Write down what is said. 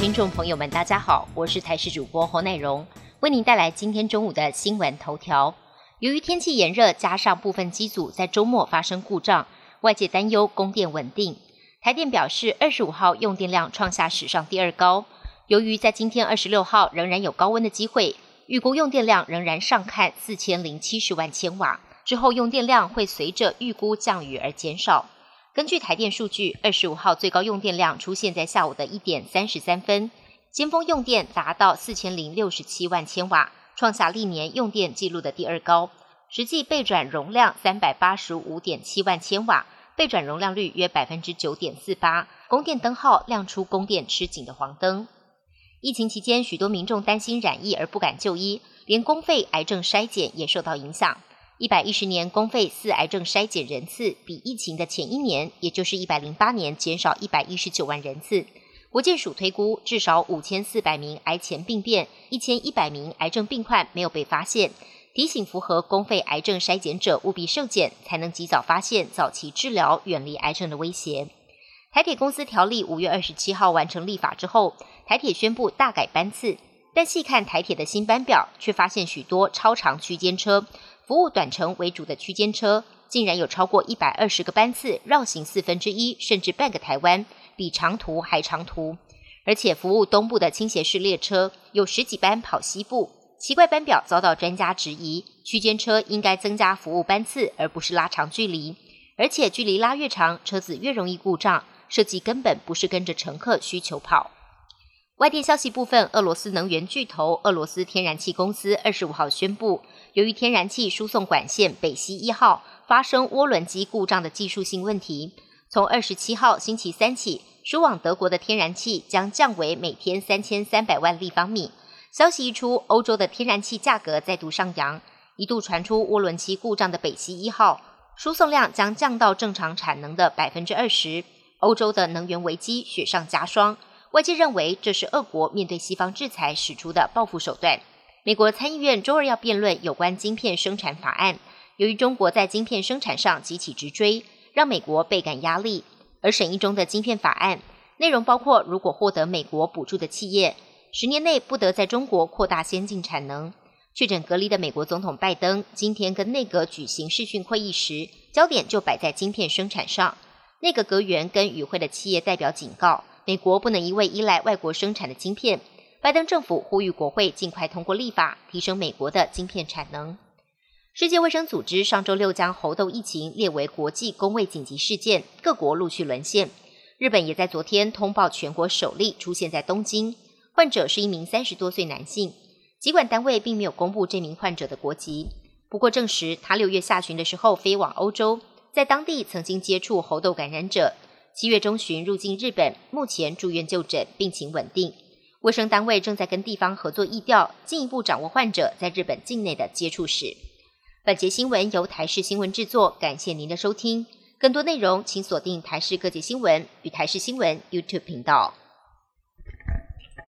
听众朋友们，大家好，我是台视主播侯乃荣，为您带来今天中午的新闻头条。由于天气炎热，加上部分机组在周末发生故障，外界担忧供电稳定。台电表示，二十五号用电量创下史上第二高。由于在今天二十六号仍然有高温的机会，预估用电量仍然上看四千零七十万千瓦。之后用电量会随着预估降雨而减少。根据台电数据，二十五号最高用电量出现在下午的一点三十三分，尖峰用电达到四千零六十七万千瓦，创下历年用电纪录的第二高。实际备转容量三百八十五点七万千瓦，备转容量率约百分之九点四八。供电灯号亮出供电吃紧的黄灯。疫情期间，许多民众担心染疫而不敢就医，连公费癌症筛检也受到影响。一百一十年公费四癌症筛检人次比疫情的前一年，也就是一百零八年减少一百一十九万人次。国健署推估，至少五千四百名癌前病变，一千一百名癌症病患没有被发现。提醒符合公费癌症筛检者务必受检，才能及早发现、早期治疗，远离癌症的威胁。台铁公司条例五月二十七号完成立法之后，台铁宣布大改班次，但细看台铁的新班表，却发现许多超长区间车。服务短程为主的区间车，竟然有超过一百二十个班次绕行四分之一，甚至半个台湾，比长途还长途。而且服务东部的倾斜式列车有十几班跑西部，奇怪班表遭到专家质疑。区间车应该增加服务班次，而不是拉长距离。而且距离拉越长，车子越容易故障，设计根本不是跟着乘客需求跑。外电消息部分，俄罗斯能源巨头俄罗斯天然气公司二十五号宣布，由于天然气输送管线北溪一号发生涡轮机故障的技术性问题，从二十七号星期三起，输往德国的天然气将降为每天三千三百万立方米。消息一出，欧洲的天然气价格再度上扬，一度传出涡轮机故障的北溪一号输送量将降到正常产能的百分之二十，欧洲的能源危机雪上加霜。外界认为这是俄国面对西方制裁使出的报复手段。美国参议院周二要辩论有关晶片生产法案，由于中国在晶片生产上急起直追，让美国倍感压力。而审议中的晶片法案内容包括，如果获得美国补助的企业，十年内不得在中国扩大先进产能。确诊隔离的美国总统拜登今天跟内阁举行视讯会议时，焦点就摆在晶片生产上。内阁阁员跟与会的企业代表警告。美国不能一味依赖外国生产的晶片。拜登政府呼吁国会尽快通过立法，提升美国的晶片产能。世界卫生组织上周六将猴痘疫情列为国际公卫紧急事件，各国陆续沦陷。日本也在昨天通报全国首例出现在东京，患者是一名三十多岁男性。疾管单位并没有公布这名患者的国籍，不过证实他六月下旬的时候飞往欧洲，在当地曾经接触猴痘感染者。七月中旬入境日本，目前住院就诊，病情稳定。卫生单位正在跟地方合作疫调，进一步掌握患者在日本境内的接触史。本节新闻由台视新闻制作，感谢您的收听。更多内容请锁定台视各界新闻与台视新闻 YouTube 频道。